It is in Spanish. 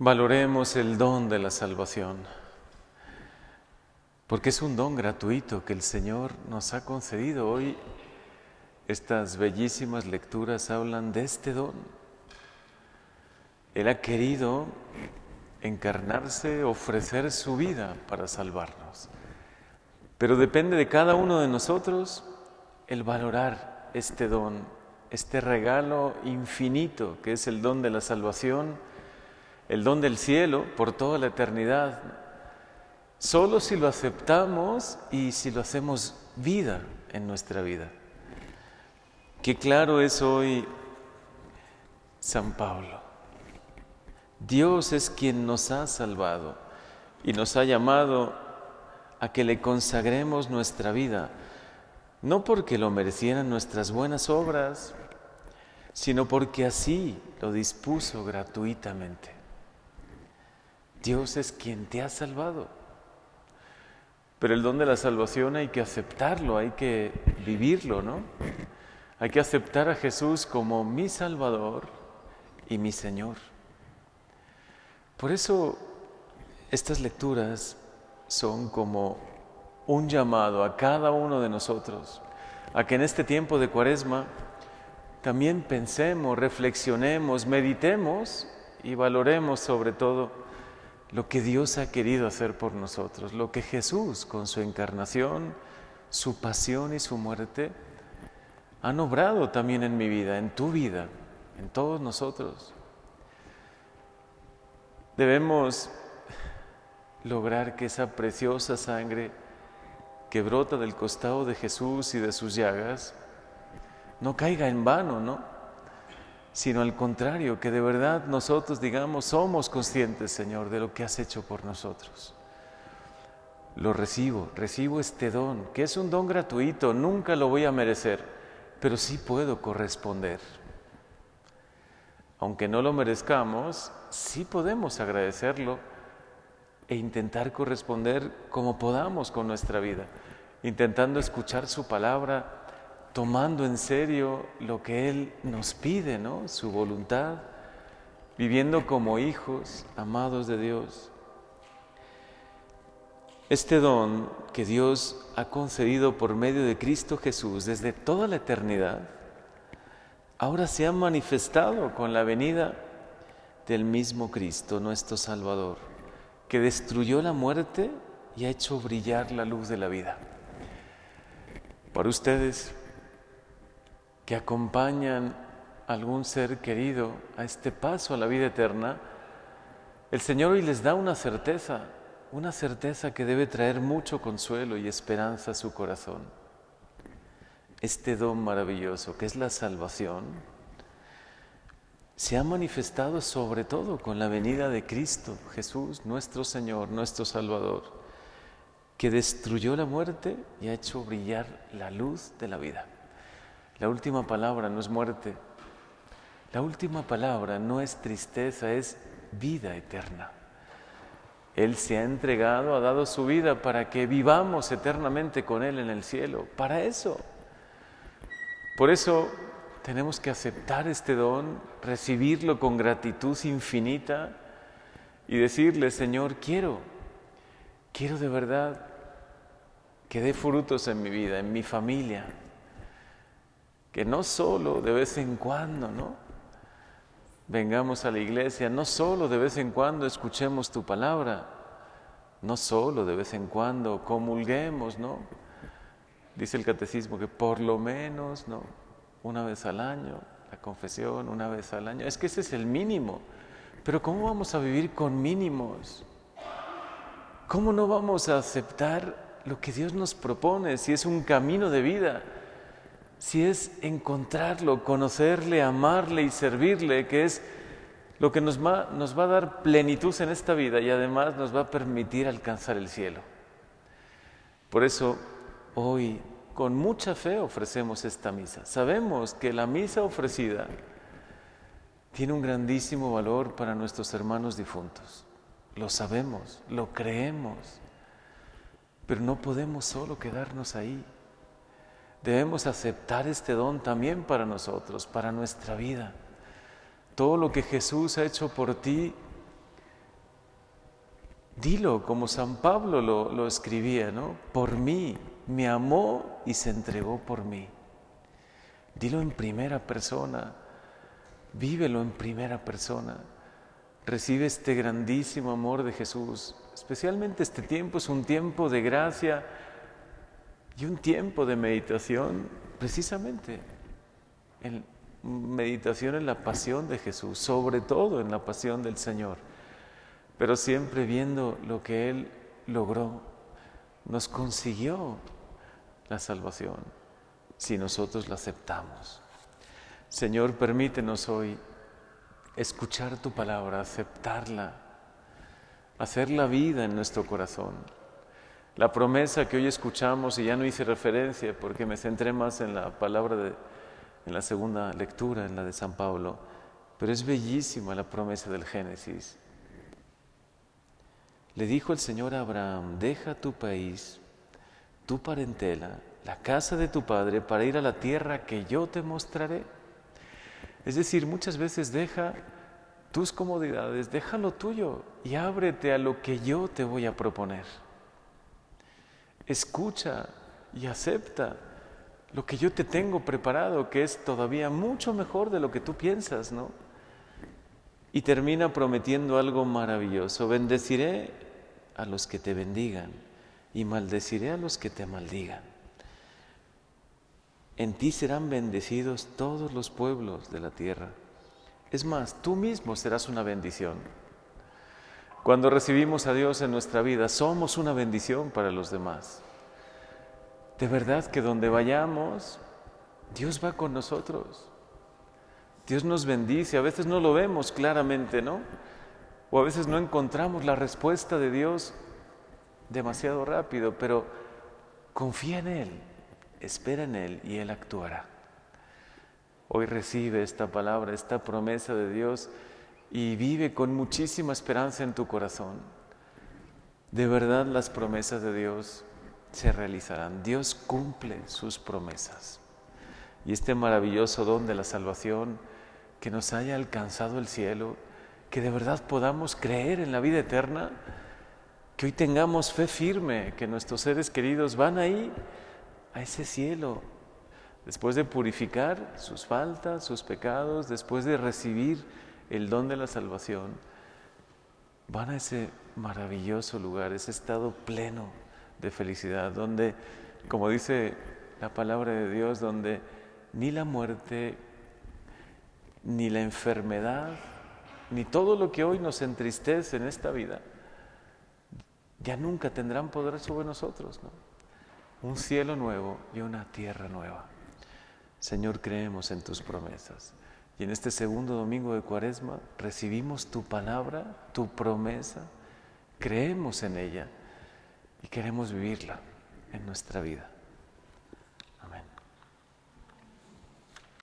Valoremos el don de la salvación, porque es un don gratuito que el Señor nos ha concedido. Hoy estas bellísimas lecturas hablan de este don. Él ha querido encarnarse, ofrecer su vida para salvarnos. Pero depende de cada uno de nosotros el valorar este don, este regalo infinito que es el don de la salvación el don del cielo por toda la eternidad, solo si lo aceptamos y si lo hacemos vida en nuestra vida. Qué claro es hoy San Pablo. Dios es quien nos ha salvado y nos ha llamado a que le consagremos nuestra vida, no porque lo merecieran nuestras buenas obras, sino porque así lo dispuso gratuitamente. Dios es quien te ha salvado. Pero el don de la salvación hay que aceptarlo, hay que vivirlo, ¿no? Hay que aceptar a Jesús como mi Salvador y mi Señor. Por eso estas lecturas son como un llamado a cada uno de nosotros, a que en este tiempo de cuaresma también pensemos, reflexionemos, meditemos y valoremos sobre todo lo que Dios ha querido hacer por nosotros, lo que Jesús con su encarnación, su pasión y su muerte han obrado también en mi vida, en tu vida, en todos nosotros. Debemos lograr que esa preciosa sangre que brota del costado de Jesús y de sus llagas no caiga en vano, ¿no? Sino al contrario, que de verdad nosotros digamos, somos conscientes, Señor, de lo que has hecho por nosotros. Lo recibo, recibo este don, que es un don gratuito, nunca lo voy a merecer, pero sí puedo corresponder. Aunque no lo merezcamos, sí podemos agradecerlo e intentar corresponder como podamos con nuestra vida, intentando escuchar su palabra, tomando en serio lo que Él nos pide, ¿no? Su voluntad, viviendo como hijos amados de Dios. Este don que Dios ha concedido por medio de Cristo Jesús desde toda la eternidad, ahora se ha manifestado con la venida del mismo Cristo, nuestro Salvador, que destruyó la muerte y ha hecho brillar la luz de la vida. Para ustedes, que acompañan a algún ser querido a este paso a la vida eterna, el Señor hoy les da una certeza, una certeza que debe traer mucho consuelo y esperanza a su corazón. Este don maravilloso que es la salvación se ha manifestado sobre todo con la venida de Cristo, Jesús, nuestro Señor, nuestro Salvador, que destruyó la muerte y ha hecho brillar la luz de la vida. La última palabra no es muerte. La última palabra no es tristeza, es vida eterna. Él se ha entregado, ha dado su vida para que vivamos eternamente con Él en el cielo. Para eso. Por eso tenemos que aceptar este don, recibirlo con gratitud infinita y decirle, Señor, quiero, quiero de verdad que dé frutos en mi vida, en mi familia, que no solo de vez en cuando, ¿no? Vengamos a la iglesia, no solo de vez en cuando escuchemos tu palabra, no solo de vez en cuando comulguemos, ¿no? Dice el catecismo que por lo menos, ¿no? Una vez al año, la confesión, una vez al año. Es que ese es el mínimo. Pero ¿cómo vamos a vivir con mínimos? ¿Cómo no vamos a aceptar lo que Dios nos propone si es un camino de vida? Si es encontrarlo, conocerle, amarle y servirle, que es lo que nos va, a dar plenitud en esta vida y además nos va a permitir alcanzar el cielo. Por eso hoy con mucha fe ofrecemos esta misa. Sabemos que la misa ofrecida tiene un grandísimo valor para nuestros hermanos difuntos. Lo sabemos, lo creemos, pero no podemos solo quedarnos ahí debemos aceptar este don también para nosotros, para nuestra vida. Todo lo que Jesús ha hecho por ti, Dilo como San Pablo lo, escribía, ¿no? Por mí, me amó y se entregó por mí. Dilo en primera persona, vívelo en primera persona. Recibe este grandísimo amor de Jesús. Especialmente este tiempo es un tiempo de gracia y un tiempo de meditación, precisamente en meditación en la pasión de Jesús, sobre todo en la pasión del Señor, pero siempre viendo lo que Él logró, nos consiguió la salvación si nosotros la aceptamos. Señor, permítenos hoy escuchar tu palabra, aceptarla, hacer la vida en nuestro corazón. La promesa que hoy escuchamos, y ya no hice referencia porque me centré más en la palabra de, en la segunda lectura, en la de San Pablo, pero es bellísima la promesa del Génesis. Le dijo el Señor a Abraham, deja tu país, tu parentela, la casa de tu padre, para ir a la tierra que yo te mostraré. Es decir, muchas veces deja tus comodidades, deja lo tuyo y ábrete a lo que yo te voy a proponer. Escucha y acepta lo que yo te tengo preparado, que es todavía mucho mejor de lo que tú piensas, ¿no? Y termina prometiendo algo maravilloso. Bendeciré a los que te bendigan y maldeciré a los que te maldigan. En ti serán bendecidos todos los pueblos de la tierra. Es más, tú mismo serás una bendición. Cuando recibimos a Dios en nuestra vida, somos una bendición para los demás. De verdad que donde vayamos, Dios va con nosotros. Dios nos bendice, a veces no lo vemos claramente, ¿no? O a veces no encontramos la respuesta de Dios demasiado rápido, pero confía en Él, espera en Él y Él actuará. Hoy recibe esta palabra, esta promesa de Dios y vive con muchísima esperanza en tu corazón. De verdad las promesas de Dios se realizarán. Dios cumple sus promesas. Y este maravilloso don de la salvación, que nos haya alcanzado el cielo, que de verdad podamos creer en la vida eterna, que hoy tengamos fe firme, que nuestros seres queridos van ahí, a ese cielo, después de purificar sus faltas, sus pecados, después de recibir el don de la salvación, van a ese maravilloso lugar, ese estado pleno de felicidad, donde, como dice la palabra de Dios, donde ni la muerte, ni la enfermedad, ni todo lo que hoy nos entristece en esta vida, ya nunca tendrán poder sobre nosotros, ¿no? Un cielo nuevo y una tierra nueva. Señor, creemos en tus promesas. Y en este segundo domingo de Cuaresma recibimos tu palabra, tu promesa, creemos en ella y queremos vivirla en nuestra vida.